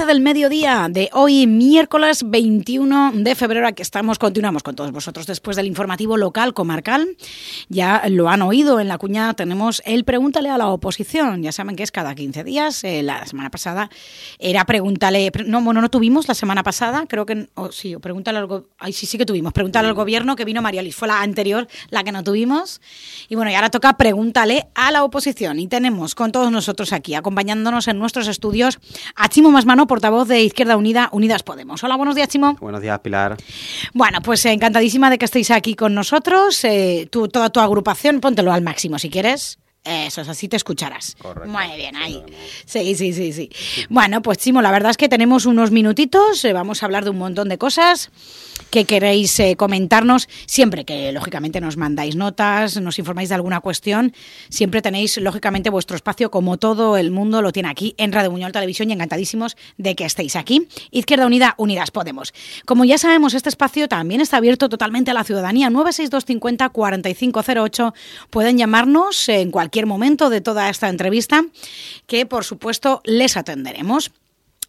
12 del mediodía de hoy, miércoles 21 de febrero. Aquí estamos, continuamos con todos vosotros después del informativo local comarcal. Ya lo han oído en la cuña, tenemos el Pregúntale a la oposición. Ya saben que es cada 15 días. Eh, la semana pasada era Pregúntale. No, bueno, no tuvimos la semana pasada, creo que. Oh, sí, Pregúntale al. Ay, sí, sí que tuvimos. Pregúntale al gobierno que vino María Liz. Fue la anterior, la que no tuvimos. Y bueno, y ahora toca Pregúntale a la oposición. Y tenemos con todos nosotros aquí, acompañándonos en nuestros estudios, a Chimo Masmano, portavoz de Izquierda Unida, Unidas Podemos. Hola, buenos días, Chimo. Buenos días, Pilar. Bueno, pues encantadísima de que estéis aquí con nosotros. Eh, toda tu agrupación, póntelo al máximo si quieres. Eso, así te escucharás. Correcto. Muy bien, ahí. Sí, sí, sí, sí. Bueno, pues Chimo, la verdad es que tenemos unos minutitos, eh, vamos a hablar de un montón de cosas que queréis eh, comentarnos, siempre que lógicamente nos mandáis notas, nos informáis de alguna cuestión, siempre tenéis lógicamente vuestro espacio como todo el mundo lo tiene aquí en Radio Muñol Televisión y encantadísimos de que estéis aquí. Izquierda Unida, Unidas Podemos. Como ya sabemos, este espacio también está abierto totalmente a la ciudadanía. 96250 4508 pueden llamarnos en cualquier momento de toda esta entrevista, que por supuesto les atenderemos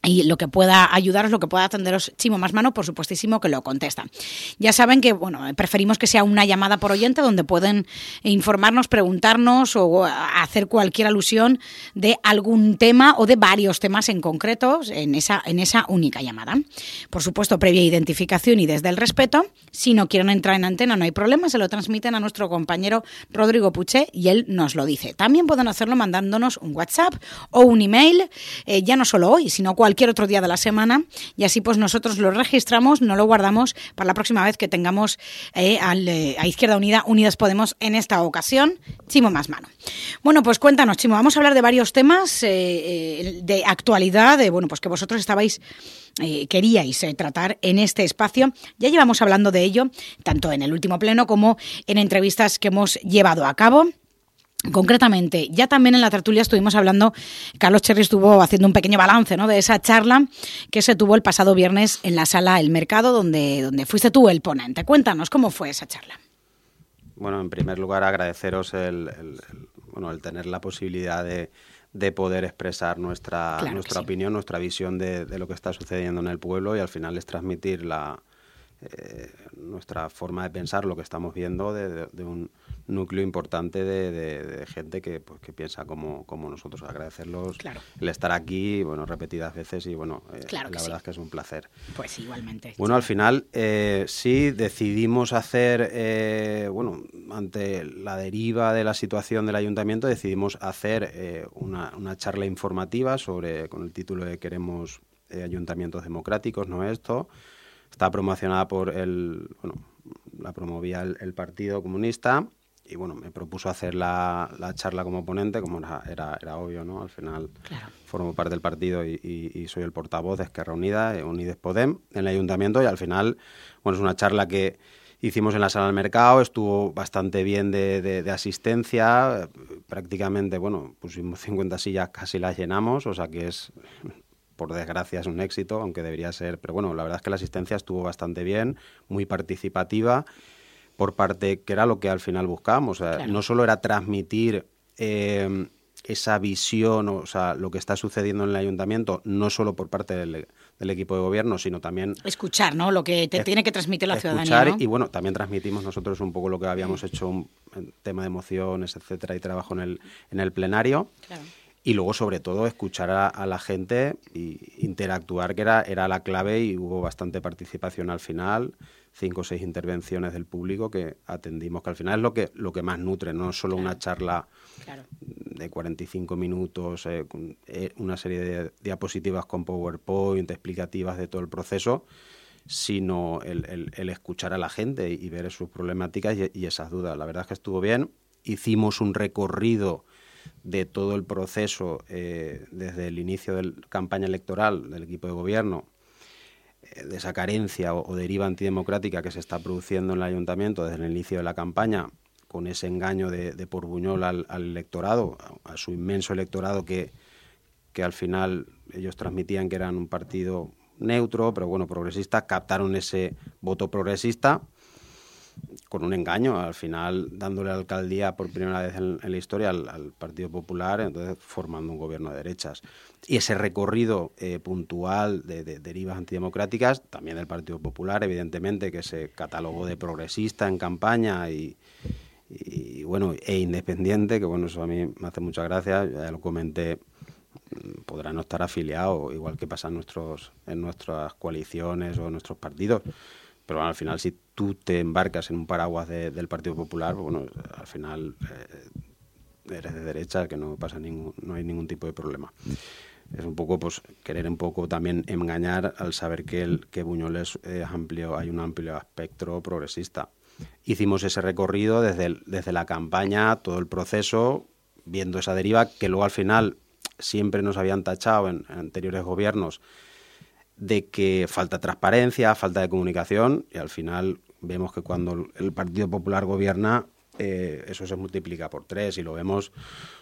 y lo que pueda ayudaros, lo que pueda atenderos Chimo más mano, por supuestísimo que lo contesta. Ya saben que, bueno, preferimos que sea una llamada por oyente donde pueden informarnos, preguntarnos o hacer cualquier alusión de algún tema o de varios temas en concreto en esa, en esa única llamada. Por supuesto, previa identificación y desde el respeto. Si no quieren entrar en antena, no hay problema, se lo transmiten a nuestro compañero Rodrigo Puché y él nos lo dice. También pueden hacerlo mandándonos un WhatsApp o un email, eh, ya no solo hoy, sino cualquier cualquier otro día de la semana y así pues nosotros lo registramos, no lo guardamos para la próxima vez que tengamos eh, al, eh, a Izquierda Unida, Unidas Podemos en esta ocasión. Chimo más mano. Bueno, pues cuéntanos, Chimo, vamos a hablar de varios temas eh, de actualidad, de, bueno, pues que vosotros estabais queríais tratar en este espacio. Ya llevamos hablando de ello, tanto en el último pleno como en entrevistas que hemos llevado a cabo. Concretamente, ya también en la tertulia estuvimos hablando, Carlos Cherry estuvo haciendo un pequeño balance ¿no? de esa charla que se tuvo el pasado viernes en la sala El Mercado, donde, donde fuiste tú el ponente. Cuéntanos, ¿cómo fue esa charla? Bueno, en primer lugar agradeceros el, bueno, el tener la posibilidad de, de poder expresar nuestra, nuestra opinión, nuestra visión de, de, lo que está sucediendo en el pueblo y al final es transmitir la, eh, nuestra forma de pensar, lo que estamos viendo de, de un núcleo importante de, gente que, pues, que piensa como, como nosotros. Agradecerlos el estar aquí, bueno, repetidas veces y bueno, eh, la verdad es que es un placer. Pues igualmente. Bueno, al final eh, sí decidimos hacer, eh, bueno, ante la deriva de la situación del ayuntamiento, decidimos hacer una, una, charla informativa sobre, con el título de Queremos ayuntamientos democráticos, ¿no? Esto está promocionada por el, bueno, la promovía el Partido Comunista y bueno, me propuso hacer la, la charla como ponente, como era, era, obvio, ¿no? Al final formo parte del partido y, soy el portavoz de Esquerra Unida, eh, Unides Podem, en el ayuntamiento y al final, bueno, es una charla que hicimos en la sala del mercado, estuvo bastante bien de, de, asistencia, prácticamente, bueno, pusimos 50 sillas, casi las llenamos, o sea que es, por desgracia, es un éxito, aunque debería ser, pero bueno, la verdad es que la asistencia estuvo bastante bien, muy participativa por parte, que era lo que al final buscábamos. No solo era transmitir eh, esa visión, o sea, lo que está sucediendo en el ayuntamiento, no solo por parte del, equipo de gobierno, sino también... Escuchar, ¿no? Lo que te tiene que transmitir la ciudadanía. Y bueno, también transmitimos nosotros un poco lo que habíamos hecho, un, tema de emociones, etcétera, y trabajo en el, en el plenario. Y luego, sobre todo, escuchar a, la gente e interactuar, que era, era la clave, y hubo bastante participación al final cinco o seis intervenciones del público que atendimos, que al final es lo que, lo que más nutre, no solo una charla de 45 minutos, eh, eh, una serie de diapositivas con PowerPoint, explicativas de todo el proceso, sino el, el, escuchar a la gente y ver sus problemáticas y, esas dudas. La verdad es que estuvo bien. Hicimos un recorrido de todo el proceso eh, desde el inicio de la campaña electoral del equipo de gobierno de esa carencia o, deriva antidemocrática que se está produciendo en el ayuntamiento desde el inicio de la campaña, con ese engaño de, de Porbuñol al, electorado, a, su inmenso electorado que, que al final ellos transmitían que eran un partido neutro, pero bueno, progresista, captaron ese voto progresista con un engaño, al final dándole alcaldía por primera vez en, la historia al, Partido Popular, entonces formando un gobierno de derechas. Y ese recorrido eh, puntual de, derivas antidemocráticas, también del Partido Popular, evidentemente, que se catalogó de progresista en campaña y, bueno, e independiente, que bueno, eso a mí me hace mucha gracia, ya lo comenté podrá no estar afiliado, igual que pasa en, nuestros, en nuestras coaliciones o en nuestros partidos. Pero al final, si tú te embarcas en un paraguas del Partido Popular, pues bueno, al final eh, eres de derecha, que no pasa ningún, no hay ningún tipo de problema. Es un poco, pues, querer un poco también engañar al saber que, el, que Buñoles es amplio, hay un amplio espectro progresista. Hicimos ese recorrido desde, desde la campaña, todo el proceso, viendo esa deriva que luego al final siempre nos habían tachado en anteriores gobiernos de que falta transparencia, falta de comunicación y al final vemos que cuando el Partido Popular gobierna eh, eso se multiplica por tres y lo vemos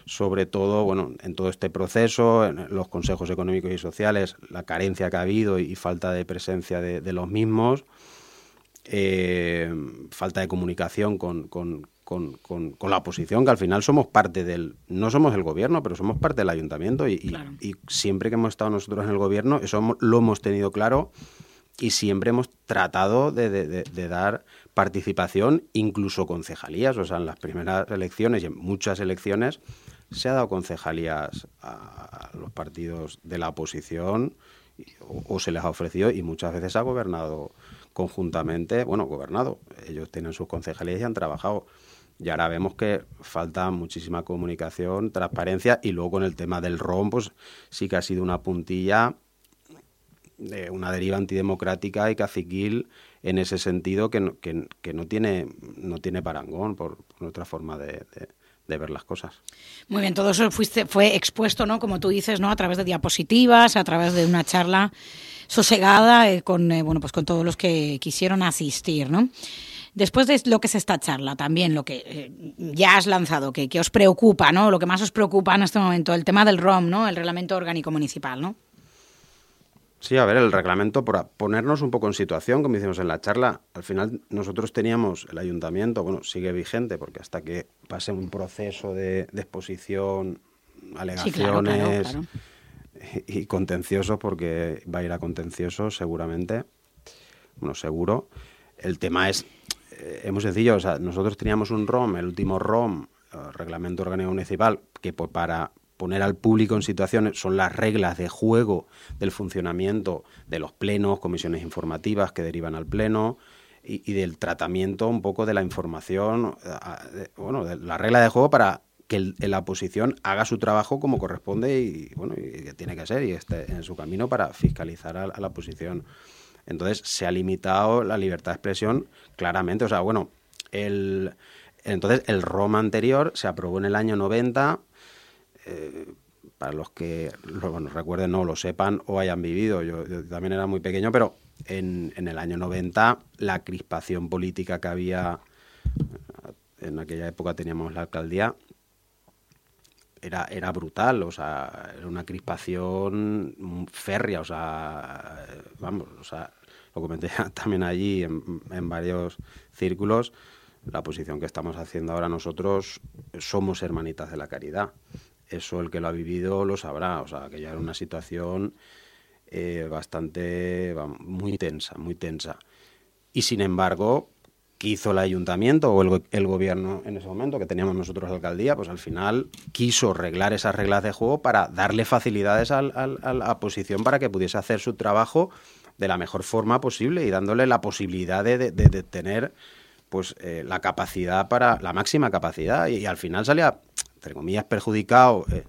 sobre todo bueno en todo este proceso, en los consejos económicos y sociales, la carencia que ha habido y, falta de presencia de, los mismos, eh, falta de comunicación con, con, la oposición, que al final somos parte del, no somos el gobierno, pero somos parte del ayuntamiento y, siempre que hemos estado nosotros en el gobierno, eso lo hemos tenido claro y siempre hemos tratado de, dar participación, incluso concejalías, o sea, en las primeras elecciones y en muchas elecciones se ha dado concejalías a los partidos de la oposición o, o se les ha ofrecido y muchas veces ha gobernado conjuntamente, bueno, gobernado, ellos tienen sus concejalías y han trabajado. Y ahora vemos que falta muchísima comunicación, transparencia y luego con el tema del ROM, pues sí que ha sido una puntilla de una deriva antidemocrática y caciquil en ese sentido que no, que, no, tiene, no tiene parangón por, nuestra forma de, ver las cosas. Muy bien, todo eso fuiste, fue expuesto, ¿no? Como tú dices, ¿no? A través de diapositivas, a través de una charla sosegada eh, con, eh, bueno, pues con todos los que quisieron asistir, ¿no? Después de lo que es esta charla, también lo que eh, ya has lanzado, que, os preocupa, ¿no? Lo que más os preocupa en este momento, el tema del ROM, ¿no? El Reglamento Orgánico Municipal, ¿no? Sí, a ver, el reglamento, por ponernos un poco en situación, como hicimos en la charla, al final nosotros teníamos el ayuntamiento, bueno, sigue vigente, porque hasta que pase un proceso de, exposición, alegaciones y contencioso, porque va a ir a contencioso seguramente, bueno, seguro. El tema es es muy sencillo. O sea, nosotros teníamos un ROM, el último ROM, eh, Reglamento Orgánico Municipal, que para poner al público en situaciones son las reglas de juego del funcionamiento de los plenos, comisiones informativas que derivan al pleno y, del tratamiento un poco de la información, eh, bueno, de la regla de juego para que la oposición haga su trabajo como corresponde y bueno y que tiene que ser y esté en su camino para fiscalizar a la oposición. Entonces se ha limitado la libertad de expresión claramente. O sea, bueno, el, entonces el Roma anterior se aprobó en el año 90. Eh, para los que lo, recuerden, no lo sepan o hayan vivido, yo, también era muy pequeño, pero en, en, el año 90 la crispación política que había, en aquella época teníamos la alcaldía, era, era brutal, o sea, era una crispación férrea, o sea, vamos, o sea, lo comenté también allí en, varios círculos, la posición que estamos haciendo ahora nosotros somos hermanitas de la caridad. Eso el que lo ha vivido lo sabrá, o sea, que ya era una situación eh, bastante, muy tensa, muy tensa. Y sin embargo, ¿qué hizo el ayuntamiento o el, gobierno en ese momento, que teníamos nosotros alcaldía? Pues al final quiso arreglar esas reglas de juego para darle facilidades a la oposición para que pudiese hacer su trabajo de la mejor forma posible y dándole la posibilidad de, tener pues eh, la capacidad para la máxima capacidad y, al final salía entre comillas perjudicado eh,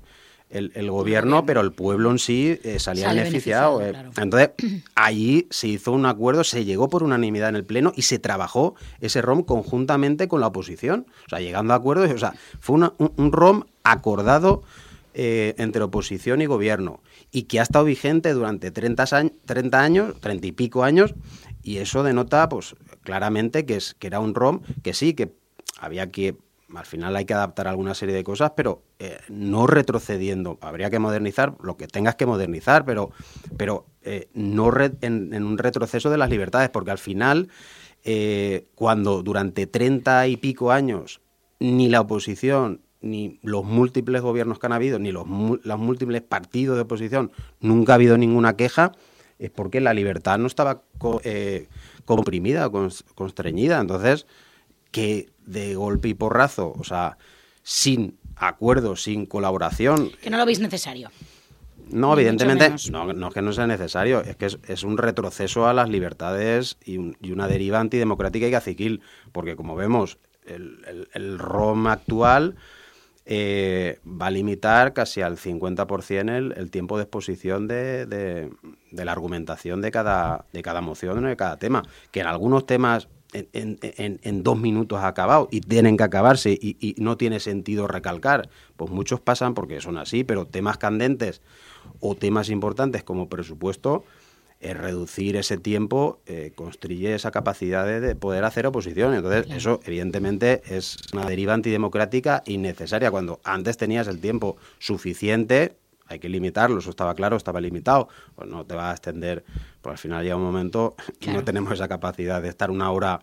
el, gobierno pero el pueblo en sí eh, salía beneficiado, entonces allí se hizo un acuerdo se llegó por unanimidad en el pleno y se trabajó ese ROM conjuntamente con la oposición. O sea llegando a acuerdos o sea fue un, un ROM acordado entre oposición y gobierno y que ha estado vigente durante 30, 30 años, 30 y pico años, y eso denota pues claramente que, es, que era un ROM que sí, que había que, al final hay que adaptar alguna serie de cosas, pero eh, no retrocediendo. Habría que modernizar lo que tengas que modernizar, pero, pero eh, no en, un retroceso de las libertades, porque al final eh, cuando durante treinta y pico años ni la oposición ni los múltiples gobiernos que han habido, ni los, múltiples partidos de oposición, nunca ha habido ninguna queja, es porque la libertad no estaba comprimida, constreñida. Entonces, que de golpe y porrazo, o sea, sin acuerdo, sin colaboración. Que no lo veis necesario. No, evidentemente, no, no, es que no sea necesario, es que es, un retroceso a las libertades y, una deriva antidemocrática y caciquil, porque como vemos, el, el, ROM actual eh, va a limitar casi al 50% el, el tiempo de exposición de, de, la argumentación de cada, de cada moción, de cada tema, que en algunos temas en, en, en, dos minutos ha acabado y tienen que acabarse y, y, no tiene sentido recalcar. Pues muchos pasan porque son así, pero temas candentes o temas importantes como presupuesto, eh, reducir ese tiempo eh, construye esa capacidad de, poder hacer oposición. Entonces, eso evidentemente es una deriva antidemocrática innecesaria. Cuando antes tenías el tiempo suficiente, hay que limitarlo, eso estaba claro, estaba limitado, pues no te va a extender, pues al final llega un momento que no tenemos esa capacidad de estar una hora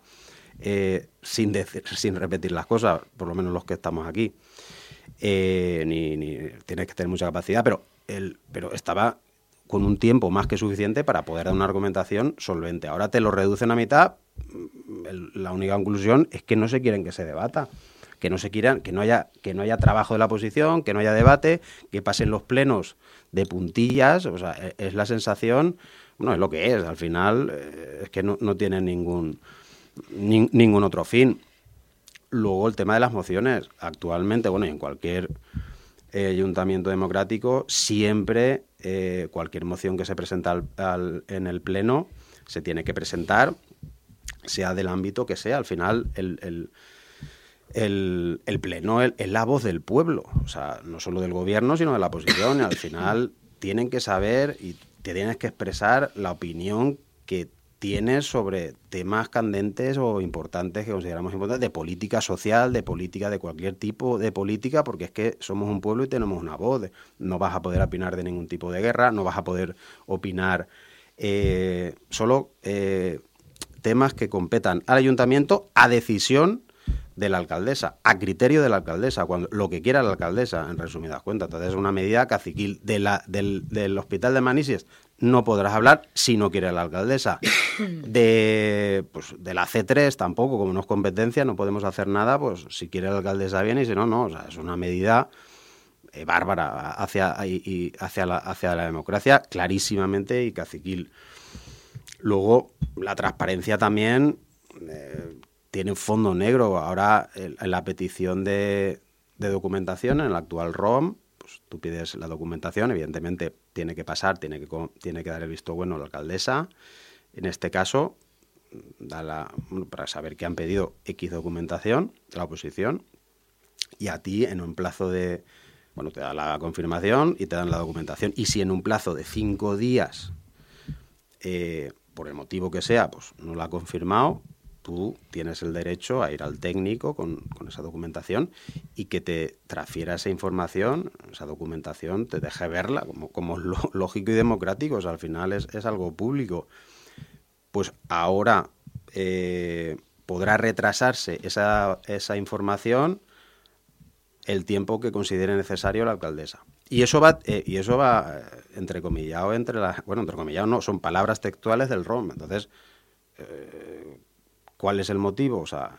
eh, sin, sin repetir las cosas, por lo menos los que estamos aquí. ni, ni tienes que tener mucha capacidad, pero el, pero estaba con un tiempo más que suficiente para poder dar una argumentación solvente. Ahora te lo reducen a mitad. Mm, la única conclusión es que no se quieren que se debata, que no se quieran, que no haya, que no haya trabajo de la oposición, que no haya debate, que pasen los plenos de puntillas. O sea, e, es la sensación, bueno, es lo que es. Al final eh, es que no, no tiene ningún ningún otro fin. Luego el tema de las mociones. Actualmente, bueno, y en cualquier eh, ayuntamiento democrático, siempre eh, cualquier moción que se presenta en el Pleno se tiene que presentar, sea del ámbito que sea. Al final, el, el, Pleno es la voz del pueblo, o sea, no solo del gobierno, sino de la oposición. Y al final tienen que saber te tienes que expresar la opinión que tienes sobre temas candentes o importantes que consideramos importantes, de política social, de política de cualquier tipo de política, porque es que somos un pueblo y tenemos una voz. No vas a poder opinar de ningún tipo de guerra, no vas a poder opinar eh, solo eh, temas que competan al ayuntamiento a decisión de la alcaldesa, a criterio de la alcaldesa, cuando lo que quiera la alcaldesa, en resumidas cuentas. Entonces es una medida caciquil de la, del, del hospital de Manises no podrás hablar si no quiere la alcaldesa. De, pues, de la C3 tampoco, como no es competencia, no podemos hacer nada, pues si quiere la alcaldesa bien y si no, no. O sea, es una medida eh, bárbara hacia, y, hacia, la, hacia la democracia, clarísimamente y caciquil. Luego, la transparencia también eh, tiene un fondo negro. Ahora, en la petición de, de documentación, en el actual ROM, pues tú pides la documentación, evidentemente tiene que pasar, tiene que, tiene que dar el visto bueno a la alcaldesa. En este caso, da la, para saber que han pedido X documentación la oposición y a ti en un plazo de, bueno, te da la confirmación y te dan la documentación. Y si en un plazo de cinco días, eh, por el motivo que sea, pues no la ha confirmado, tú tienes el derecho a ir al técnico con, esa documentación y que te transfiera esa información, esa documentación, te deje verla como, como lógico y democrático, o sea, al final es, algo público. Pues ahora eh, podrá retrasarse esa, información el tiempo que considere necesario la alcaldesa. Y eso va, eh, y eso va eh, entrecomillado entre las, bueno, entrecomillado no, son palabras textuales del ROM. Entonces, ¿Cuál es el motivo? O sea,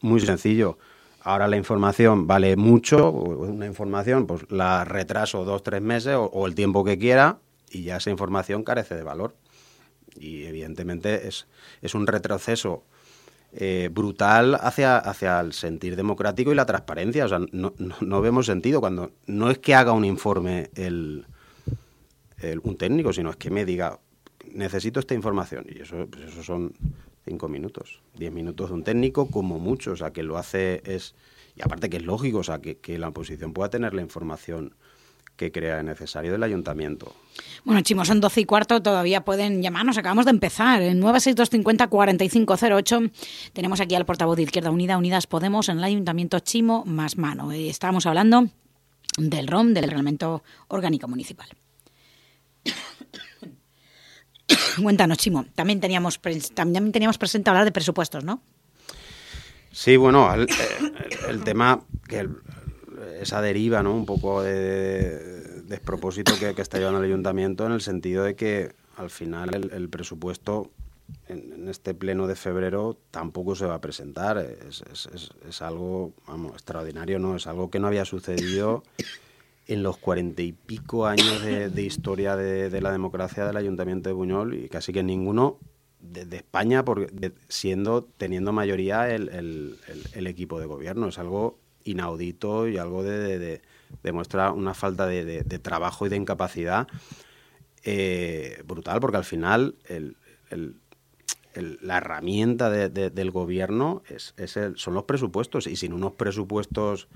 muy sencillo. Ahora la información vale mucho, una información pues la retraso dos, tres meses o, el tiempo que quiera y ya esa información carece de valor. Y evidentemente es, es un retroceso eh, brutal hacia, hacia el sentir democrático y la transparencia. O sea, no, no, vemos sentido cuando no es que haga un informe el, un técnico, sino es que me diga, necesito esta información. Y eso, pues eso son cinco minutos, diez minutos de un técnico como mucho, o sea, que lo hace es... Y aparte que es lógico, o sea, que, la oposición pueda tener la información que crea necesario del ayuntamiento. Bueno, Chimo, son doce y cuarto, todavía pueden llamarnos, acabamos de empezar. En 96250-4508 tenemos aquí al portavoz de Izquierda Unida, Unidas Podemos, en el ayuntamiento Chimo más mano. Eh, estábamos hablando del ROM, del Reglamento Orgánico Municipal. Cuéntanos, Chimo. También teníamos, también teníamos presente hablar de presupuestos, ¿no? Sí, bueno, el, tema, que esa deriva, ¿no? Un poco de, despropósito que, está llevando el ayuntamiento en el sentido de que al final el, presupuesto en, este pleno de febrero tampoco se va a presentar. Es, es, algo, vamos, extraordinario, ¿no? Es algo que no había sucedido en los cuarenta y pico años de, historia de, la democracia del Ayuntamiento de Buñol y casi que ninguno de, España, porque, siendo, teniendo mayoría el, equipo de gobierno. Es algo inaudito y algo de, demuestra una falta de, trabajo y de incapacidad eh, brutal, porque al final la herramienta del gobierno es, son los presupuestos y sin unos presupuestos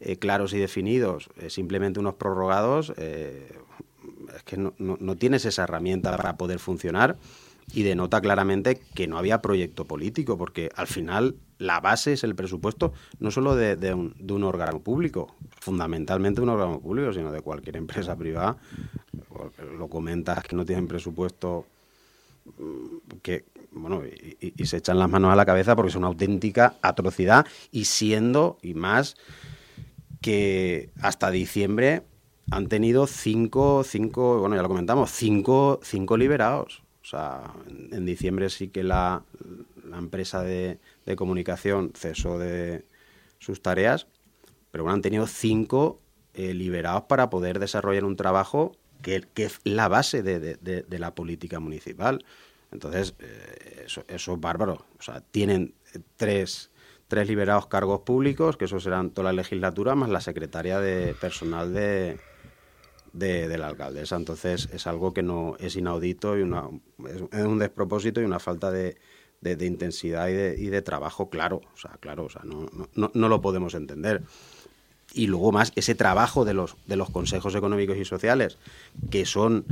eh, claros y definidos, eh, simplemente unos prorrogados, es que no, tienes esa herramienta para poder funcionar y denota claramente que no había proyecto político, porque al final la base es el presupuesto no solo de, un, de un, órgano público, fundamentalmente un órgano público, sino de cualquier empresa privada. Lo comentas que no tienen presupuesto mm, que bueno y, se echan las manos a la cabeza porque es una auténtica atrocidad y siendo y más que hasta diciembre han tenido cinco, cinco, bueno ya lo comentamos, cinco, cinco liberados. O sea, en, diciembre sí que la, empresa de, comunicación cesó de sus tareas, pero bueno, han tenido cinco eh, liberados para poder desarrollar un trabajo que, es la base de, la política municipal. Entonces, eh, eso, eso, es bárbaro. O sea, tienen tres, tres liberados cargos públicos, que eso serán toda la legislatura, más la secretaria de personal de, de, la alcaldesa. Entonces es algo que no es inaudito y una, es un despropósito y una falta de, de, intensidad y de, y de, trabajo claro. O sea, claro, o sea, no, no, no, lo podemos entender. Y luego más ese trabajo de los, de los consejos económicos y sociales, que son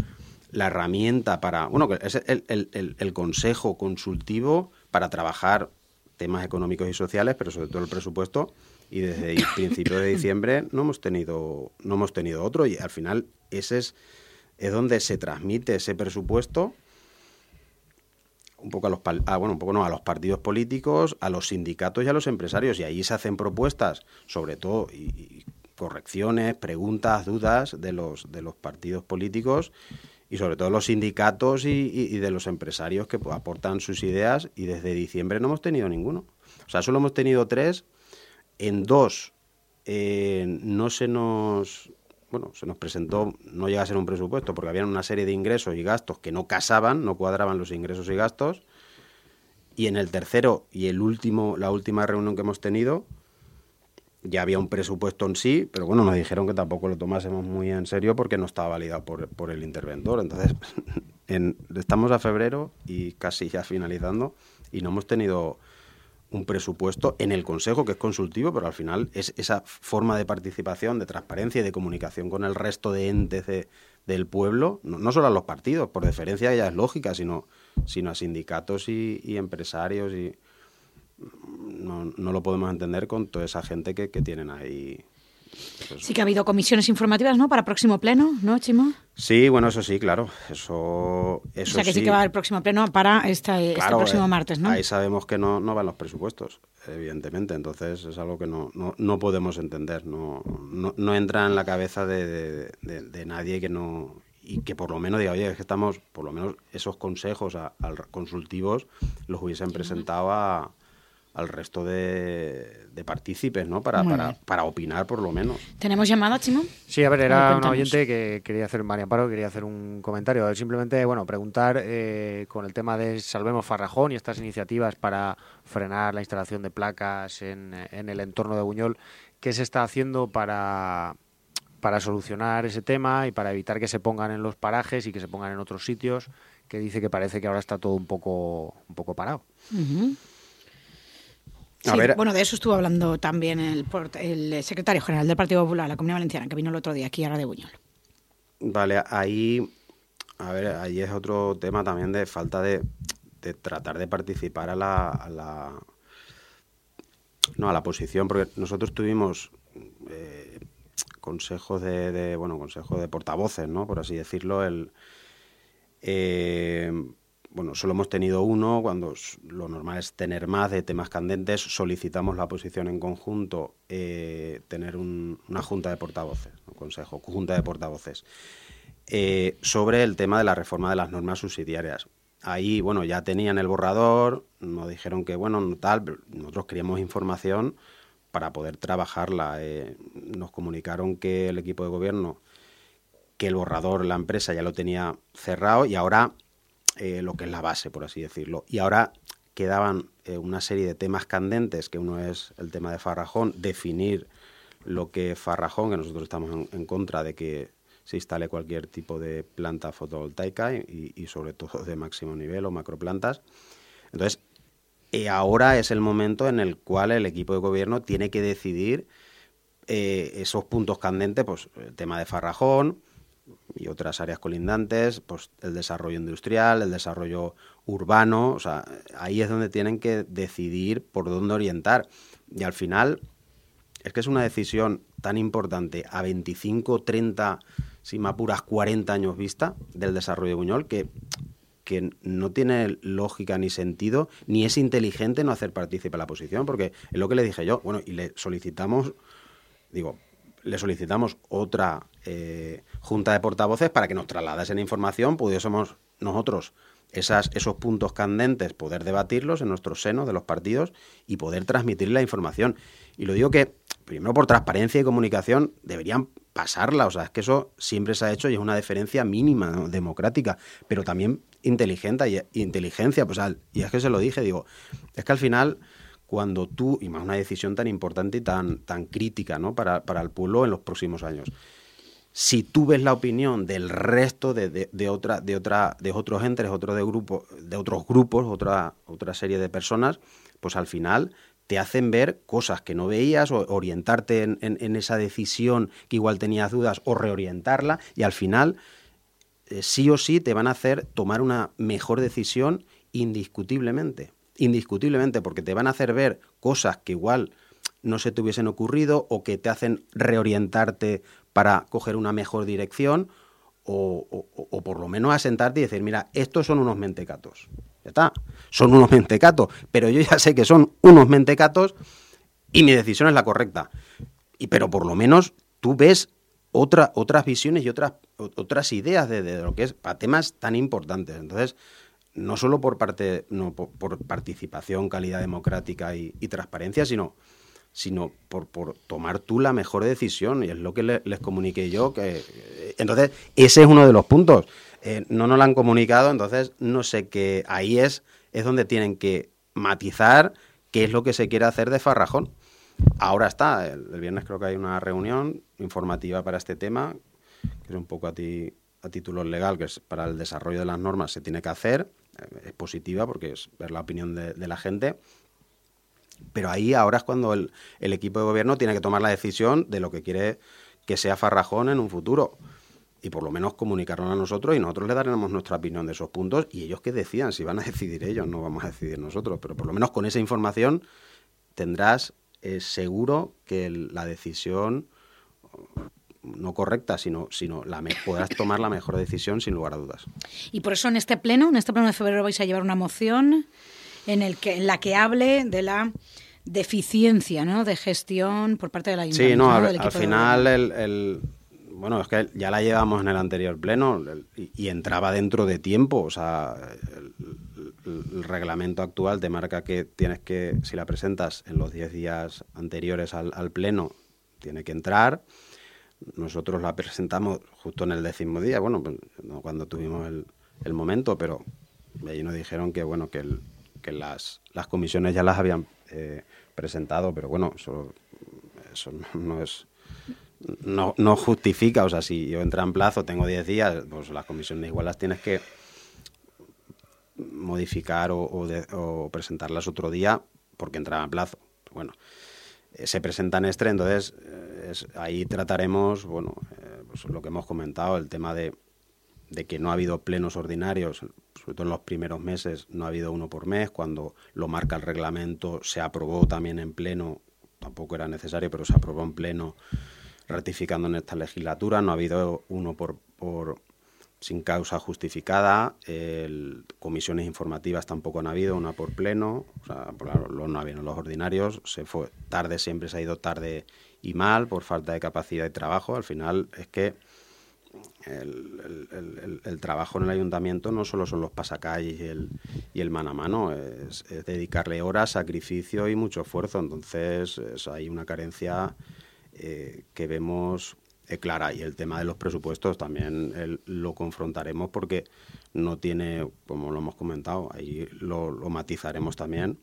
la herramienta para, bueno, es el, el, el consejo consultivo para trabajar temas económicos y sociales, pero sobre todo el presupuesto, y desde el principio de diciembre no hemos tenido no hemos tenido otro y al final ese es, es donde se transmite ese presupuesto un poco a los ah, bueno un poco no a los partidos políticos a los sindicatos y a los empresarios y ahí se hacen propuestas sobre todo y, correcciones preguntas dudas de los de los partidos políticos y sobre todo los sindicatos y, y de los empresarios que aportan sus ideas y desde diciembre no hemos tenido ninguno o sea solo hemos tenido tres en dos, eh, no se nos, bueno, se nos presentó, no llega a ser un presupuesto, porque había una serie de ingresos y gastos que no casaban, no cuadraban los ingresos y gastos. Y en el tercero y el último, la última reunión que hemos tenido, ya había un presupuesto en sí, pero bueno, nos dijeron que tampoco lo tomásemos muy en serio porque no estaba validado por, por el interventor. Entonces, estamos a febrero y casi ya finalizando y no hemos tenido un presupuesto en el Consejo, que es consultivo, pero al final es esa forma de participación, de transparencia y de comunicación con el resto de entes del pueblo, no, solo a los partidos, por deferencia ya es lógica, sino, sino a sindicatos y, empresarios y no, no, lo podemos entender con toda esa gente que, que tienen ahí pues sí que ha habido comisiones informativas, ¿no? Para próximo pleno, ¿no, Chimo? Sí, bueno, eso sí, claro. Eso, eso o sea que sí. que va a haber próximo pleno para este, este próximo eh, martes, ¿no? Ahí sabemos que no, no van los presupuestos, evidentemente. Entonces es algo que no, no, no podemos entender. No, no, no, entra en la cabeza de, de, nadie que no y que por lo menos diga, oye, es que estamos, por lo menos esos consejos a, consultivos los hubiesen presentado a, al resto de, de partícipes, ¿no? Para, para, para, opinar, por lo menos. ¿Tenemos llamada, Chimo? Sí, a ver, era un oyente que quería hacer, María Amparo, quería hacer un comentario. Simplemente, bueno, preguntar eh, con el tema de Salvemos Farrajón y estas iniciativas para frenar la instalación de placas en, en el entorno de Buñol, ¿qué se está haciendo para para solucionar ese tema y para evitar que se pongan en los parajes y que se pongan en otros sitios, que dice que parece que ahora está todo un poco un poco parado bueno, de eso estuvo hablando también el, el, secretario general del Partido Popular, la Comunidad Valenciana, que vino el otro día aquí a de Buñol. Vale, ahí, a ver, ahí es otro tema también de falta de, tratar de participar a la, no a la posición, porque nosotros tuvimos eh, consejos de, bueno, consejos de portavoces, ¿no? Por así decirlo, el eh, bueno, solo hemos tenido uno, cuando lo normal es tener más de temas candentes, solicitamos la posición en conjunto, eh, tener una junta de portavoces, un consejo, junta de portavoces, eh, sobre el tema de la reforma de las normas subsidiarias. Ahí, bueno, ya tenían el borrador, nos dijeron que, bueno, tal, nosotros queríamos información para poder trabajarla. Eh, nos comunicaron que el equipo de gobierno, que el borrador, la empresa ya lo tenía cerrado y ahora eh, lo que es la base, por así decirlo. Y ahora quedaban eh, una serie de temas candentes, que uno es el tema de Farrajón, definir lo que Farrajón, que nosotros estamos en, contra de que se instale cualquier tipo de planta fotovoltaica y, sobre todo de máximo nivel o macroplantas. Entonces, eh, ahora es el momento en el cual el equipo de gobierno tiene que decidir esos puntos candentes, pues el tema de Farrajón, y otras áreas colindantes, pues el desarrollo industrial, el desarrollo urbano, o sea, ahí es donde tienen que decidir por dónde orientar. Y al final, es que es una decisión tan importante a 25, 30, si me apuras 40 años vista del desarrollo de Buñol, que, que no tiene lógica ni sentido, ni es inteligente no hacer partícipe a la posición, porque es lo que le dije yo, bueno, y le solicitamos, digo, le solicitamos otra eh, junta de portavoces para que nos trasladase la información, pudiésemos nosotros esos puntos candentes poder debatirlos en nuestro seno de los partidos y poder transmitir la información. Y lo digo que, primero por transparencia y comunicación, deberían pasarla, o sea, es que eso siempre se ha hecho y es una deferencia mínima democrática, pero también inteligente y, inteligencia, pues, y es que se lo dije, digo, es que al final cuando tú, y más una decisión tan importante y tan, tan crítica ¿no? para, el pueblo en los próximos años. Si tú ves la opinión del resto de, de, otra, de, otra, de otros entes, otro de, de otros grupos, otra, otra serie de personas, pues al final te hacen ver cosas que no veías o orientarte en, en, esa decisión que igual tenías dudas o reorientarla y al final eh, sí o sí te van a hacer tomar una mejor decisión indiscutiblemente. Indiscutiblemente porque te van a hacer ver cosas que igual no se te hubiesen ocurrido o que te hacen reorientarte para coger una mejor dirección o, por lo menos asentarte y decir, mira, estos son unos mentecatos. Ya está, son unos mentecatos, pero yo ya sé que son unos mentecatos y mi decisión es la correcta. Y, pero por lo menos tú ves otra, otras visiones y otras, otras ideas de, lo que es para temas tan importantes. Entonces, no solo por parte, no, por, participación, calidad democrática y, transparencia, sino, sino por, por, tomar tú la mejor decisión. Y es lo que les comuniqué yo. que eh, Entonces, ese es uno de los puntos. Eh, no nos lo han comunicado, entonces no sé qué. Ahí es, es donde tienen que matizar qué es lo que se quiere hacer de Farrajón. Ahora está, el, viernes creo que hay una reunión informativa para este tema, que es un poco a ti a título legal, que es para el desarrollo de las normas, se tiene que hacer es positiva porque es ver la opinión de, la gente. Pero ahí ahora es cuando el, equipo de gobierno tiene que tomar la decisión de lo que quiere que sea Farrajón en un futuro. Y por lo menos comunicarlo a nosotros y nosotros le daremos nuestra opinión de esos puntos y ellos que decidan, si van a decidir ellos, no vamos a decidir nosotros. Pero por lo menos con esa información tendrás eh, seguro que la decisión no correcta, sino, sino la podrás tomar la mejor decisión sin lugar a dudas. Y por eso en este pleno, en este pleno de febrero vais a llevar una moción en, el que, en la que hable de la deficiencia ¿no? de gestión por parte de la Sí, no, al, final el, bueno, es que ya la llevamos en el anterior pleno y, entraba dentro de tiempo, o sea, el, reglamento actual te marca que tienes que, si la presentas en los 10 días anteriores al, al pleno, tiene que entrar. Nosotros la presentamos justo en el décimo día, bueno, pues, cuando tuvimos el, el momento, pero ahí nos dijeron que, bueno, que, que las, las comisiones ya las habían eh, presentado, pero bueno, eso, no, es... No, no, justifica, o sea, si yo entro en plazo, tengo 10 días, pues las comisiones igual las tienes que modificar o, o, presentarlas otro día porque entraba en plazo. Bueno, eh, se presentan este, entonces eh, ahí trataremos, bueno, pues lo que hemos comentado, el tema de, de, que no ha habido plenos ordinarios, sobre todo en los primeros meses, no ha habido uno por mes, cuando lo marca el reglamento, se aprobó también en pleno, tampoco era necesario, pero se aprobó en pleno ratificando en esta legislatura, no ha habido uno por, por, sin causa justificada, comisiones informativas tampoco han habido, una por pleno, o sea, no habían los ordinarios, se fue tarde, siempre se ha ido tarde y mal por falta de capacidad de trabajo. Al final es que el, trabajo en el ayuntamiento no solo son los pasacalles y el, y el mano a mano, es, dedicarle horas, sacrificio y mucho esfuerzo. Entonces hay una carencia eh, que vemos eh, clara. Y el tema de los presupuestos también lo confrontaremos porque no tiene, como lo hemos comentado, ahí lo, matizaremos también.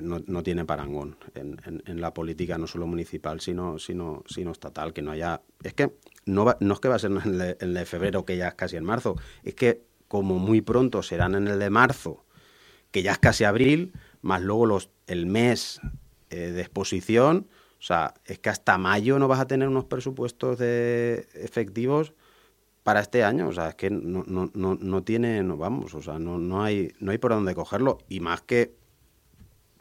No, tiene parangón en, la política no solo municipal sino sino sino estatal que no haya es que no, no es que va a ser en el, en el de febrero que ya es casi en marzo es que como muy pronto serán en el de marzo que ya es casi abril más luego los el mes eh, de exposición o sea, es que hasta mayo no vas a tener unos presupuestos de efectivos para este año. O sea, es que no, no, no, no tiene, no vamos, o sea, no, no, hay, no hay por dónde cogerlo. Y más que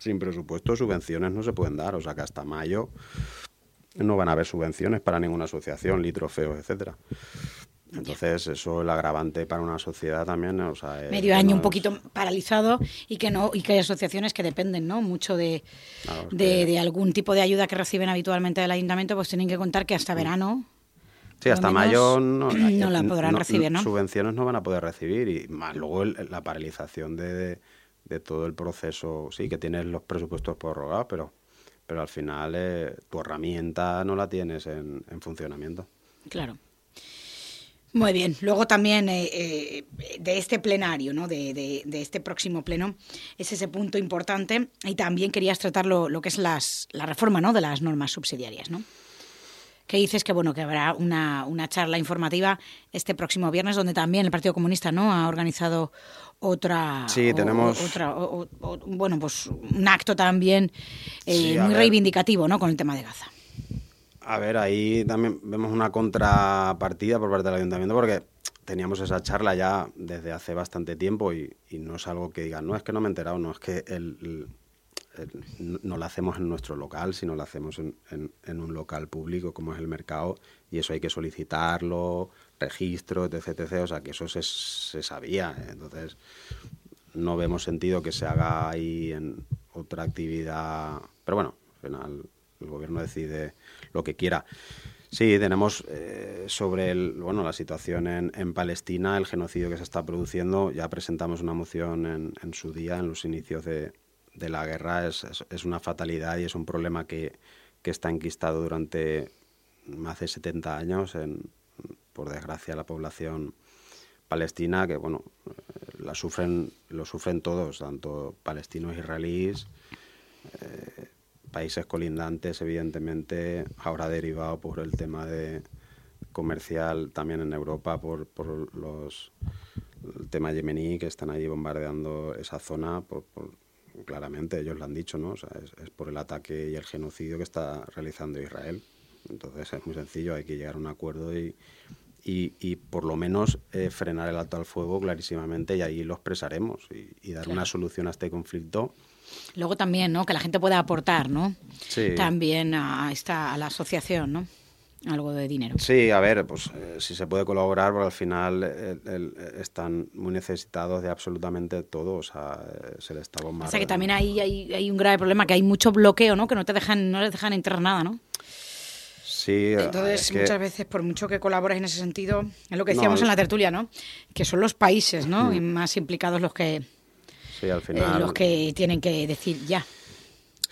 sin presupuesto, subvenciones no se pueden dar. O sea, que hasta mayo no van a haber subvenciones para ninguna asociación, litrofeos, etcétera. Entonces, eso es el agravante para una sociedad también. O sea, Medio año un poquito paralizado y que no y que hay asociaciones que dependen no mucho de, de, algún tipo de ayuda que reciben habitualmente del ayuntamiento, pues tienen que contar que hasta mm. verano. Sí, hasta mayo no, no la podrán recibir, ¿no? Subvenciones no van a poder recibir y más luego la paralización de, de, todo el proceso. Sí, que tienes los presupuestos prorrogados, pero, pero al final eh, tu herramienta no la tienes en, en funcionamiento. Claro. Muy bien. Luego también eh, eh, de este plenario, ¿no? De, de, este próximo pleno, es ese punto importante. Y también querías tratar lo, que es las, la reforma ¿no? de las normas subsidiarias, ¿no? Que dices que bueno que habrá una, una charla informativa este próximo viernes, donde también el Partido Comunista no ha organizado otra sí tenemos otra bueno pues un acto también eh, muy reivindicativo no con el tema de Gaza. A ver, ahí también vemos una contrapartida por parte del ayuntamiento porque teníamos esa charla ya desde hace bastante tiempo y, no es algo que digan, no es que no me he enterado, no es que el, no lo hacemos en nuestro local, sino lo hacemos en, en, un local público como es el mercado y eso hay que solicitarlo, registro, etc, etc. O sea, que eso se, se sabía. Entonces, no vemos sentido que se haga ahí en otra actividad. Pero bueno, al final el gobierno decide lo que quiera. Sí, tenemos eh, sobre el, bueno, la situación en, en, Palestina, el genocidio que se está produciendo. Ya presentamos una moción en, en su día, en los inicios de, de la guerra. Es, es, una fatalidad y es un problema que, que, está enquistado durante más de 70 años, en, por desgracia, la población palestina, que bueno, la sufren, lo sufren todos, tanto palestinos, israelíes. Eh, países colindantes, evidentemente, ahora derivado por el tema de comercial también en Europa por, por los el tema yemení que están allí bombardeando esa zona por, claramente ellos lo han dicho no es, por el ataque y el genocidio que está realizando Israel entonces es muy sencillo hay que llegar a un acuerdo y, y, por lo menos eh, frenar el alto al fuego clarísimamente y ahí lo expresaremos y, dar una solución a este conflicto Luego también, ¿no? Que la gente pueda aportar, ¿no? Sí. También a esta a la asociación, ¿no? Algo de dinero. Sí, a ver, pues eh, si se puede colaborar, porque al final están muy necesitados de absolutamente todo, o sea, eh, se les está bombardando. O sea que también hay, hay, hay, un grave problema, que hay mucho bloqueo, ¿no? Que no te dejan, no les dejan entrar nada, ¿no? Sí, Entonces, muchas veces, por mucho que colabores en ese sentido, es lo que decíamos en la tertulia, ¿no? Que son los países, ¿no? Y más implicados los que al final... los que tienen que decir ya.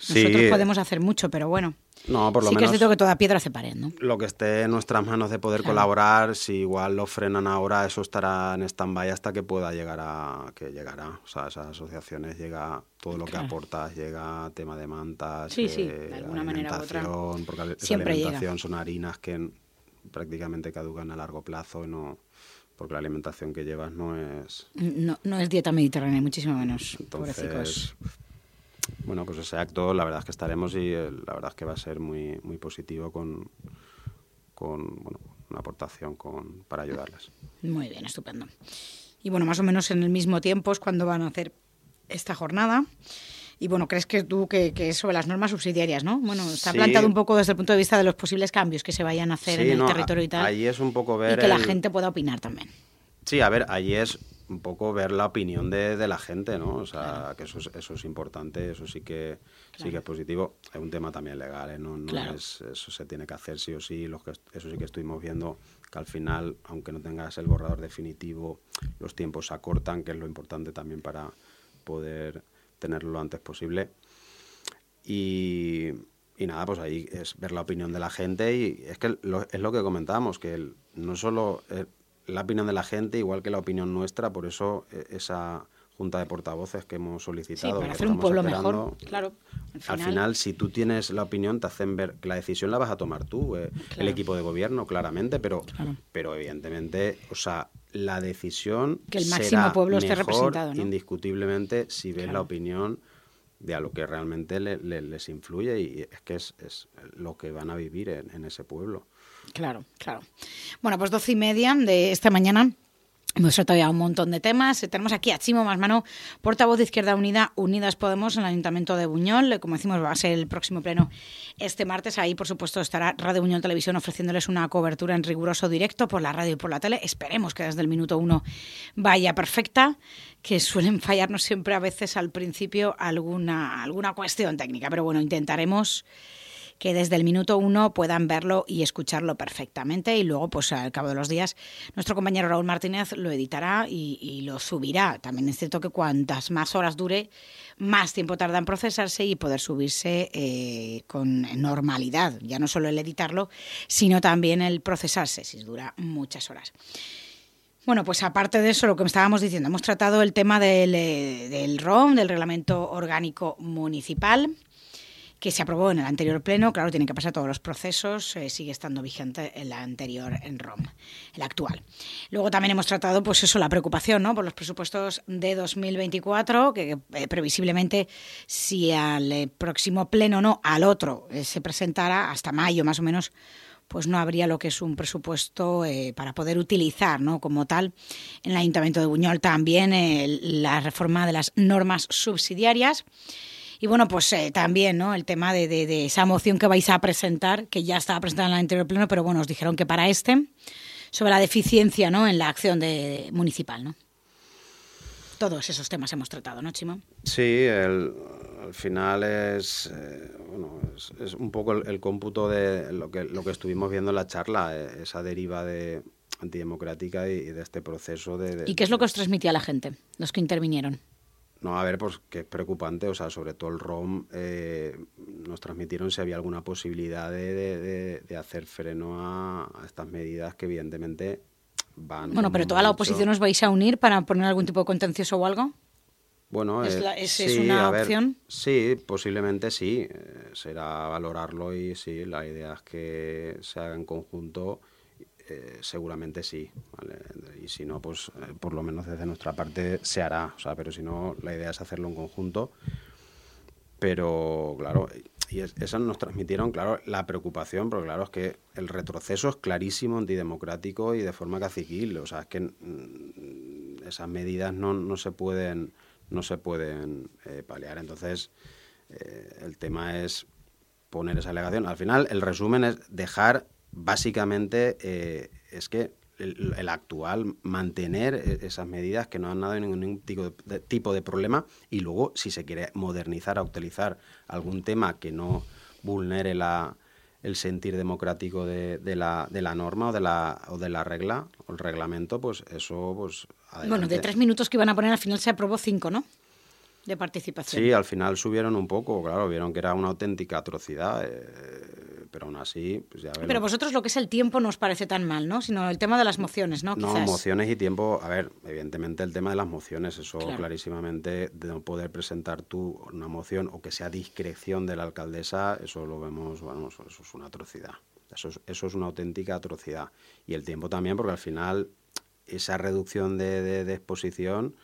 Nosotros podemos hacer mucho, pero bueno. No, por lo sí menos. que es cierto que toda piedra se pared, ¿no? Lo que esté en nuestras manos de poder colaborar, si igual lo frenan ahora, eso estará en stand-by hasta que pueda llegar a. que llegará. O sea, esas asociaciones llega todo lo que aportas, llega tema de mantas, sí, sí, de alguna manera u otra. Porque Siempre alimentación son harinas que prácticamente caducan a largo plazo y no porque la alimentación que llevas no es... No, no es dieta mediterránea, muchísimo menos. Entonces, bueno, pues ese acto la verdad es que estaremos y eh, la verdad es que va a ser muy, muy positivo con, con bueno, una aportación con, para ayudarlas. Muy bien, estupendo. Y bueno, más o menos en el mismo tiempo es cuando van a hacer esta jornada. Y bueno, crees que tú que, es sobre las normas subsidiarias, ¿no? Bueno, está planteado un poco desde el punto de vista de los posibles cambios que se vayan a hacer en el territorio y tal. Ahí es un poco ver. Y que la gente pueda opinar también. Sí, a ver, ahí es un poco ver la opinión de, de la gente, ¿no? O sea, que eso es, eso es importante, eso sí que, sí que es positivo. Es un tema también legal, ¿eh? No, no es, eso se tiene que hacer sí o sí. Los que, eso sí que estuvimos viendo que al final, aunque no tengas el borrador definitivo, los tiempos se acortan, que es lo importante también para poder tenerlo lo antes posible. Y, y nada, pues ahí es ver la opinión de la gente y es que es lo que comentábamos, que no solo la opinión de la gente, igual que la opinión nuestra, por eso eh, esa junta de portavoces que hemos solicitado. Sí, para hacer un pueblo mejor, claro. Al final, si tú tienes la opinión, te hacen ver que la decisión la vas a tomar tú, eh, el equipo de gobierno, claramente, pero, pero evidentemente, o sea, la decisión que el máximo pueblo esté representado, indiscutiblemente, si ves la opinión de a lo que realmente les influye y es que es, es, lo que van a vivir en ese pueblo. Claro, claro. Bueno, pues doce y media de esta mañana. Hemos ya un montón de temas. Tenemos aquí a Chimo Masmano, portavoz de Izquierda Unida, Unidas Podemos, en el Ayuntamiento de Buñol. Como decimos, va a ser el próximo pleno este martes. Ahí, por supuesto, estará Radio Buñol Televisión ofreciéndoles una cobertura en riguroso directo por la radio y por la tele. Esperemos que desde el minuto uno vaya perfecta, que suelen fallarnos siempre a veces al principio alguna, alguna cuestión técnica. Pero bueno, intentaremos que desde el minuto uno puedan verlo y escucharlo perfectamente y luego, pues al cabo de los días, nuestro compañero Raúl Martínez lo editará y, lo subirá. También es cierto que cuantas más horas dure, más tiempo tarda en procesarse y poder subirse eh, con normalidad. Ya no solo el editarlo, sino también el procesarse, si dura muchas horas. Bueno, pues aparte de eso, lo que estábamos diciendo, hemos tratado el tema del, eh, del ROM, del Reglamento Orgánico Municipal que se aprobó en el anterior pleno, claro, tienen que pasar todos los procesos, eh, sigue estando vigente el anterior en ROM, el actual. Luego también hemos tratado, pues eso, la preocupación ¿no? por los presupuestos de 2024, que eh, previsiblemente si al eh, próximo pleno no, al otro se presentara hasta mayo más o menos, pues no habría lo que es un presupuesto para poder utilizar ¿no? como tal en el Ayuntamiento de Buñol. También la reforma de las normas subsidiarias y bueno, pues eh, también ¿no? el tema de, esa moción que vais a presentar, que ya estaba presentada en el anterior pleno, pero bueno, os dijeron que para este, sobre la deficiencia ¿no? en la acción de, municipal. ¿no? Todos esos temas hemos tratado, ¿no, Chimo? Sí, al final es, eh, bueno, es, un poco el, cómputo de lo que, lo que estuvimos viendo en la charla, eh, esa deriva de antidemocrática y, de este proceso de, ¿Y qué es lo que os transmitía la gente, los que intervinieron? No, a ver, pues que es preocupante, o sea, sobre todo el ROM, eh, nos transmitieron si había alguna posibilidad de, hacer freno a, estas medidas que evidentemente van... Bueno, pero toda la oposición os vais a unir para poner algún tipo de contencioso o algo. Bueno, ¿Es, eh, es, una opción? sí, posiblemente sí. Eh, será valorarlo y sí, la idea es que se haga en conjunto eh, seguramente sí. Y si no, pues eh, por lo menos desde nuestra parte se hará. O sea, pero si no, la idea es hacerlo en conjunto. Pero claro, y eso nos transmitieron, claro, la preocupación, porque claro, es que el retroceso es clarísimo, antidemocrático y de forma caciquil. O sea, es que mm, esas medidas no, no se pueden, no se pueden eh, paliar. Entonces, el tema es poner esa alegación. Al final, el resumen es dejar básicamente eh, es que el, actual mantener e, esas medidas que no han dado ningún tipo de, tipo de problema y luego si se quiere modernizar a utilizar algún tema que no vulnere la, el sentir democrático de, de, la, de la norma o de la, o de la regla o el reglamento, pues eso pues Bueno, de tres minutos que iban a poner al final se aprobó cinco, ¿no? De participación. Sí, al final subieron un poco, claro, vieron que era una auténtica atrocidad. Eh, pero aún así, pues ya Pero vosotros lo que es el tiempo no os parece tan mal, ¿no? Sino el tema de las mociones, ¿no? No, mociones y tiempo, a ver, evidentemente el tema de las mociones, eso clarísimamente, de no poder presentar tú una moción o que sea discreción de la alcaldesa, eso lo vemos, bueno, eso, es una atrocidad. Eso es, eso es una auténtica atrocidad. Y el tiempo también, porque al final esa reducción de, de, exposición,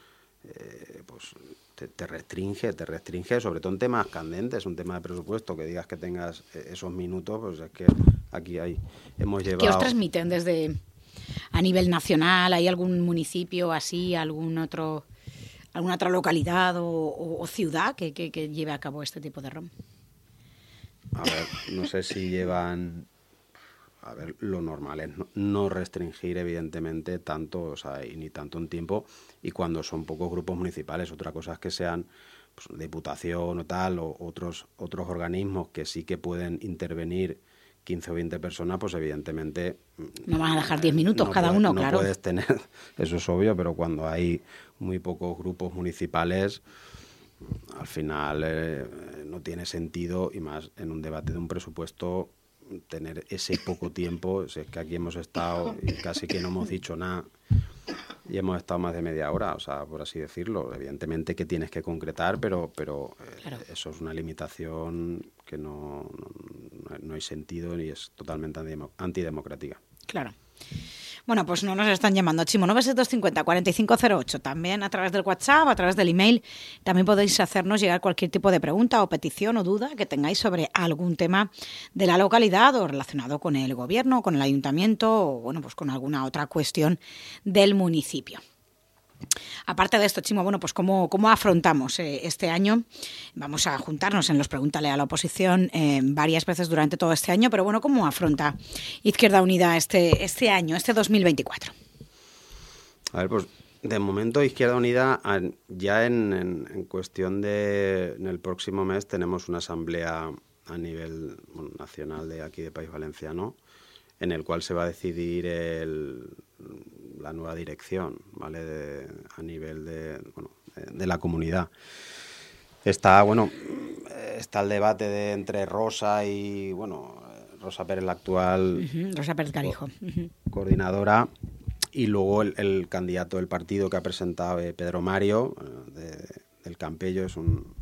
eh, pues te, restringe, te restringe, sobre todo en temas candentes, un tema de presupuesto, que digas que tengas eh, esos minutos, pues es que aquí hay, hemos llevado... ¿Qué os transmiten desde a nivel nacional? ¿Hay algún municipio así, algún otro alguna otra localidad o, ciudad que, lleve a cabo este tipo de ROM. A ver, no sé si llevan a ver, lo normal es no, restringir, evidentemente, tanto, o sea, y ni tanto en tiempo, y cuando son pocos grupos municipales, otra cosa es que sean pues, diputación o tal, o otros, otros organismos que sí que pueden intervenir 15 o 20 personas, pues evidentemente... No van a dejar 10 minutos cada uno, no claro. puedes tener, eso es obvio, pero cuando hay muy pocos grupos municipales, al final eh, no tiene sentido, y más en un debate de un presupuesto, tener ese poco tiempo. es que aquí hemos estado y casi que no hemos dicho nada y hemos estado más de media hora, o sea, por así decirlo. Evidentemente que tienes que concretar, pero, pero eh, eso es una limitación que no, no, no hay sentido y es totalmente antidemocrática. Claro. Bueno, pues no nos están llamando, Chimo, 97250 4508, también a través del WhatsApp, a través del email. También podéis hacernos llegar cualquier tipo de pregunta o petición o duda que tengáis sobre algún tema de la localidad o relacionado con el gobierno, con el ayuntamiento o, bueno, pues con alguna otra cuestión del municipio. Aparte de esto, Chimo, bueno, pues cómo, cómo afrontamos eh, este año. Vamos a juntarnos en los Pregúntale a la oposición eh, varias veces durante todo este año, pero bueno, ¿cómo afronta Izquierda Unida este, este año, este 2024? A ver, pues de momento Izquierda Unida ya en, cuestión de en el próximo mes tenemos una asamblea a nivel nacional de aquí de País Valenciano en el cual se va a decidir el, la nueva dirección, ¿vale? a nivel de, bueno, de, la comunidad. Está, bueno, está el debate de, entre Rosa y, bueno, Rosa Pérez, la actual... Rosa Pérez Carijo. Coordinadora. Y luego el, candidato del partido que ha presentado eh, Pedro Mario, eh, del Campello, es un,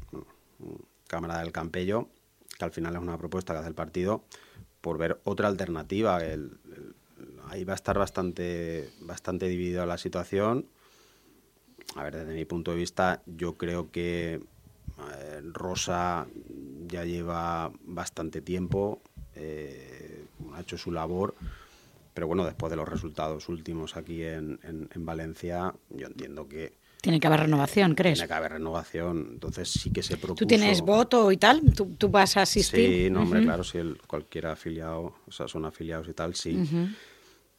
cámara del Campello, que al final es una propuesta que hace el partido, por ver otra alternativa. ahí va a estar bastante, bastante dividida la situación. A ver, desde mi punto de vista, yo creo que eh, Rosa ya lleva bastante tiempo, eh, ha hecho su labor, pero bueno, después de los resultados últimos aquí en, Valencia, yo entiendo que... Tiene que haber renovación, ¿crees? Tiene que haber renovación, entonces sí que se propuso... ¿Tú tienes voto y tal? ¿Tú, vas a asistir? Sí, no, hombre, claro, si el, cualquier afiliado, o sea, son afiliados y tal, sí.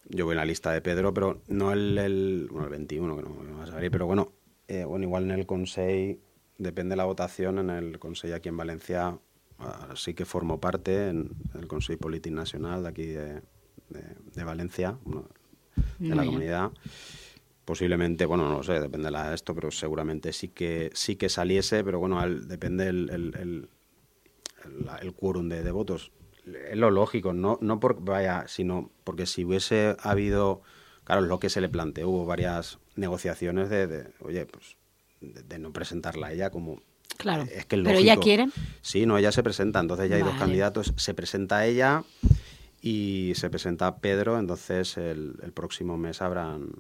Yo voy en la lista de Pedro, pero no el, el, bueno, el 21, que no me vas a ver, pero bueno, eh, bueno, igual en el Consejo, depende de la votación, en el Consejo aquí en Valencia ah, sí que formo parte, en, el Consejo Político Nacional de aquí de, de, Valencia, de la comunidad. Posiblemente, bueno, no lo sé, depende de esto, pero seguramente sí que sí que saliese, pero bueno, depende el, el, el, el quórum de, de votos es lo lógico, no, no porque vaya, sino porque si hubiese habido, claro, lo que se le planteó, hubo varias negociaciones de, oye, pues de, no presentarla a ella como... Claro, es que pero ella quiere. Sí, no, ella se presenta, entonces ya hay dos candidatos, se presenta ella y se presenta Pedro, entonces el, próximo mes habrán,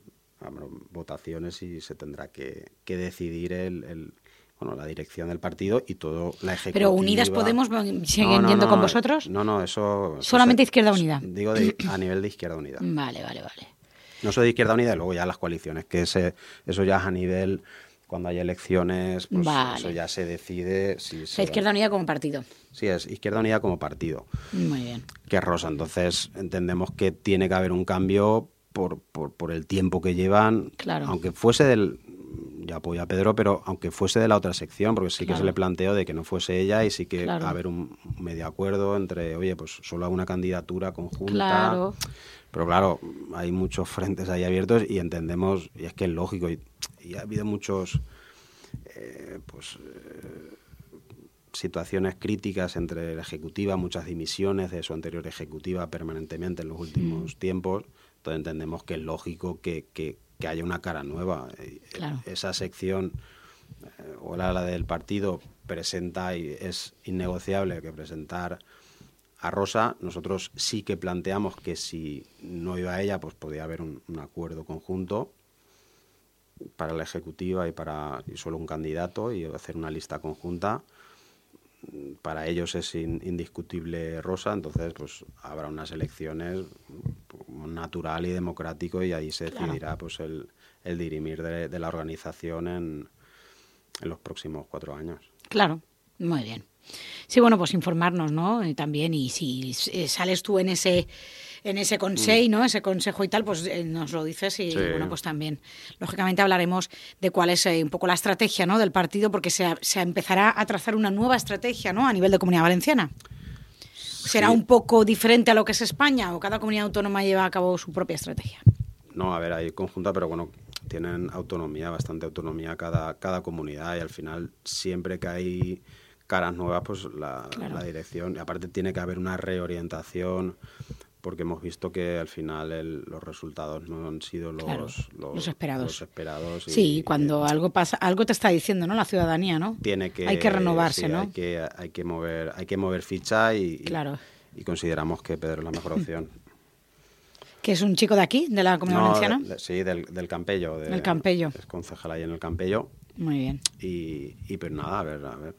votaciones y se tendrá que, que decidir el bueno, la dirección del partido y todo la ejecutiva. Pero Unidas Podemos siguen yendo con vosotros? No, no, eso... Solamente Izquierda Unida. Digo a nivel de Izquierda Unida. Vale, vale, vale. No soy de Izquierda Unida y luego ya las coaliciones, que ese, eso ya es a nivel cuando hay elecciones, pues eso ya se decide. Si Izquierda Unida como partido. Sí, es Izquierda Unida como partido. Muy bien. Que es Rosa. Entonces entendemos que tiene que haber un cambio por, por, por el tiempo que llevan. Claro. Aunque fuese del, ya apoya a Pedro, pero aunque fuese de la otra sección, porque sí que se le planteó de que no fuese ella y sí que haber un medio acuerdo entre, oye, pues solo una candidatura conjunta. Pero claro, hay muchos frentes ahí abiertos y entendemos, y es que es lógico, y, ha habido muchos, eh, pues... Eh, situaciones críticas entre la ejecutiva, muchas dimisiones de su anterior ejecutiva permanentemente en los últimos tiempos. Entonces entendemos que es lógico que, que haya una cara nueva. Eh, esa sección eh, o la, del partido presenta y es innegociable que presentar a Rosa. Nosotros sí que planteamos que si no iba a ella, pues podía haber un, acuerdo conjunto para la ejecutiva y para y solo un candidato y hacer una lista conjunta para ellos es indiscutible Rosa, entonces pues habrá unas elecciones natural y democrático y ahí se decidirá pues el, el dirimir de, la organización en, en los próximos cuatro años. Claro, muy bien. Sí, bueno, pues informarnos, ¿no? también, y si sales tú en ese en ese consejo, ¿no? Ese consejo y tal, pues eh, nos lo dices y bueno, pues también, lógicamente hablaremos de cuál es eh, un poco la estrategia, ¿no? Del partido, porque se, se, empezará a trazar una nueva estrategia, ¿no? A nivel de Comunidad Valenciana. ¿Será un poco diferente a lo que es España o cada comunidad autónoma lleva a cabo su propia estrategia? No, a ver, hay conjunta, pero bueno, tienen autonomía, bastante autonomía cada, cada comunidad y al final siempre que hay caras nuevas, pues la, la dirección, y aparte tiene que haber una reorientación porque hemos visto que al final los resultados no han sido los, los, esperados. esperados sí, cuando algo pasa, algo te está diciendo, ¿no? La ciudadanía, ¿no? Tiene que hay que renovarse, ¿no? Hay que, hay que mover, hay que mover ficha y, claro. y, consideramos que Pedro es la mejor opción. ¿Que es un chico de aquí, de la Comunidad Valenciana? sí, del, del Campello. del Campello. Es concejal ahí en el Campello. Muy bien. Y, y pues nada, a ver, a ver,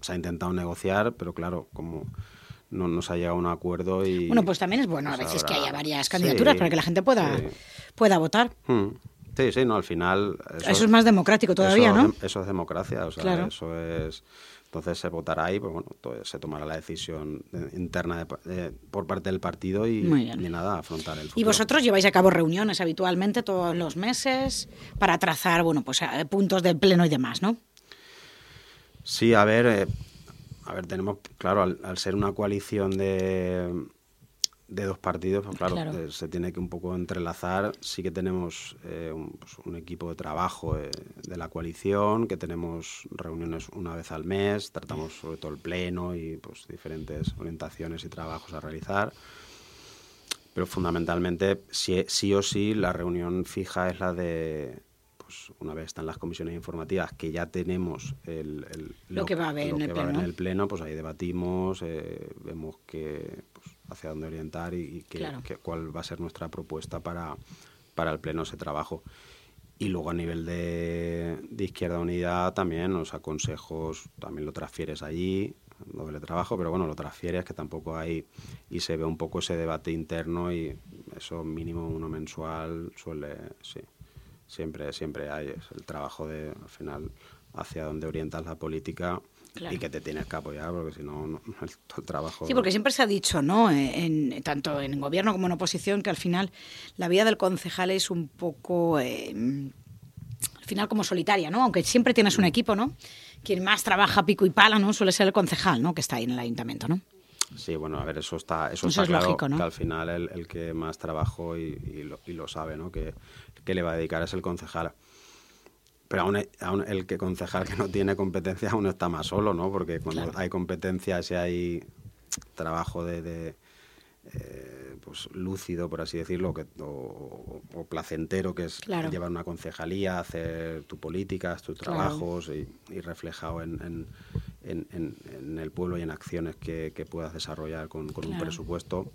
se ha intentado negociar, pero claro, como no nos ha llegado a un acuerdo y... Bueno, pues también es bueno a pues veces que haya varias candidaturas para que la gente pueda, pueda votar. Hmm. Sí, sí, no, al final... Eso, es más democrático todavía, ¿no? Eso es democracia, o sea, eso es... Entonces se votará ahí, pues bueno, se tomará la decisión interna por parte del partido y ni nada, afrontar el futuro. ¿Y vosotros lleváis a cabo reuniones habitualmente todos los meses para trazar, bueno, pues eh, puntos del pleno y demás, ¿no? Sí, a ver, eh, a ver, tenemos, claro, al, ser una coalición de, de dos partidos, pues claro, eh, se tiene que un poco entrelazar. Sí que tenemos eh, pues, un, equipo de trabajo eh, de la coalición, que tenemos reuniones una vez al mes, tratamos sobre todo el pleno y pues diferentes orientaciones y trabajos a realizar. Pero fundamentalmente, sí, sí o sí, la reunión fija es la de pues, una vez están las comisiones informativas, que ya tenemos el, lo, que va a haber, en, el pleno. pues ahí debatimos, eh, vemos que, pues, hacia dónde orientar y, cuál va a ser nuestra propuesta para, para el pleno ese trabajo. Y luego a nivel de, de Izquierda Unida también los aconsejos, también lo transfieres allí, doble trabajo, pero bueno, lo transfieres que tampoco hay y se ve un poco ese debate interno y eso mínimo uno mensual suele, sí siempre, siempre hay. Es el trabajo de, al final, hacia dónde orientas la política y que te tienes que apoyar, porque si no, no el, trabajo... Sí, porque siempre se ha dicho, ¿no? En, tanto en gobierno como en oposición, que al final la vida del concejal es un poco... Eh, al final como solitaria, ¿no? Aunque siempre tienes un equipo, ¿no? Quien más trabaja pico y pala, ¿no? Suele ser el concejal, ¿no? Que está ahí en el ayuntamiento, ¿no? Sí, bueno, a ver, eso está, eso, está claro, lógico, ¿no? que al final el, el, que más trabajó y, y, lo, y, lo, sabe, ¿no? Que, que le va a dedicar es el concejal. Pero aún, el que concejal que no tiene competencia aún está más solo, ¿no? Porque cuando hay competencias y hay trabajo de, eh, pues lúcido, por así decirlo, que, o, placentero, que es llevar una concejalía, hacer tu políticas, tus trabajos y, reflejado en, en, el pueblo y en acciones que, puedas desarrollar con, un presupuesto,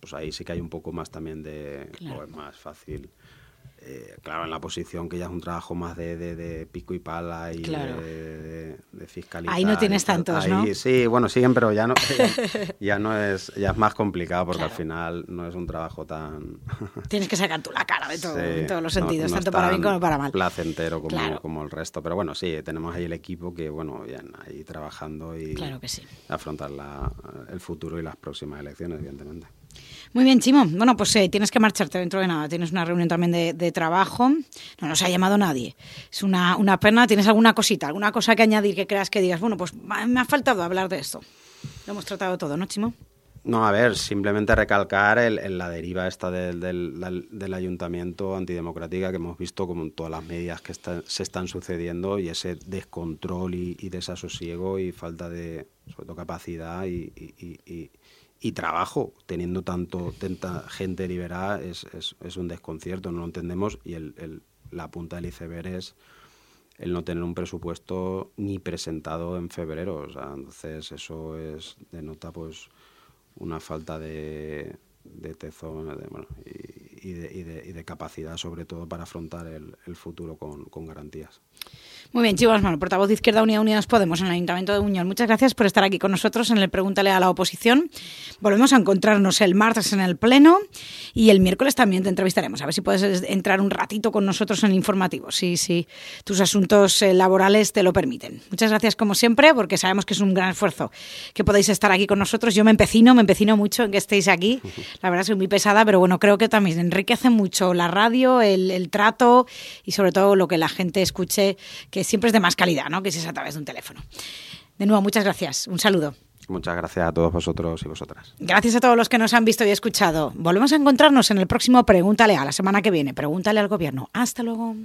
pues ahí sí que hay un poco más también de, o es más fácil eh, claro, en la posición que ya es un trabajo más de, de, pico y pala y de, de, fiscalizar. Ahí no tienes tantos, ¿no? Sí, bueno, siguen, pero ya no, ya, no es, ya es más complicado porque al final no es un trabajo tan... tienes que sacar tú la cara de todo, en todos los sentidos, tanto para bien como para mal. placentero como, como el resto, pero bueno, sí, tenemos ahí el equipo que, bueno, ya ahí trabajando y claro que sí. afrontar la, el futuro y las próximas elecciones, evidentemente. Muy bien, Chimo. Bueno, pues eh, tienes que marcharte dentro de nada. Tienes una reunión también de, trabajo. No nos ha llamado nadie. Es una, una, pena. ¿Tienes alguna cosita, alguna cosa que añadir que creas que digas, bueno, pues me ha faltado hablar de esto? Lo hemos tratado todo, ¿no, Chimo? No, a ver, simplemente recalcar el, la deriva esta del, del, ayuntamiento antidemocrática que hemos visto como en todas las medidas que se están sucediendo y ese descontrol y, desasosiego y falta de, sobre todo, capacidad y, y trabajo, teniendo tanto tanta gente liberada, es, es, es, un desconcierto, no lo entendemos y el, el, la punta del iceberg es el no tener un presupuesto ni presentado en febrero. O sea, entonces eso es denota pues una falta de, de tesón bueno, y, y, de, y, de, de, capacidad sobre todo para afrontar el, el futuro con garantías. Muy bien, Chivas Mano, portavoz de Izquierda Unida Unidas Podemos en el Ayuntamiento de Unión. Muchas gracias por estar aquí con nosotros en el Pregúntale a la Oposición. Volvemos a encontrarnos el martes en el Pleno y el miércoles también te entrevistaremos. A ver si puedes entrar un ratito con nosotros en el informativo, si, si tus asuntos eh, laborales te lo permiten. Muchas gracias como siempre, porque sabemos que es un gran esfuerzo que podáis estar aquí con nosotros. Yo me empecino, me empecino mucho en que estéis aquí. La verdad soy muy pesada, pero bueno, creo que también enriquece mucho la radio, el, trato y sobre todo lo que la gente escuche, que siempre es de más calidad, ¿no? Que si es a través de un teléfono. De nuevo, muchas gracias. Un saludo. Muchas gracias a todos vosotros y vosotras. Gracias a todos los que nos han visto y escuchado. Volvemos a encontrarnos en el próximo Pregúntale a la semana que viene. Pregúntale al gobierno. Hasta luego.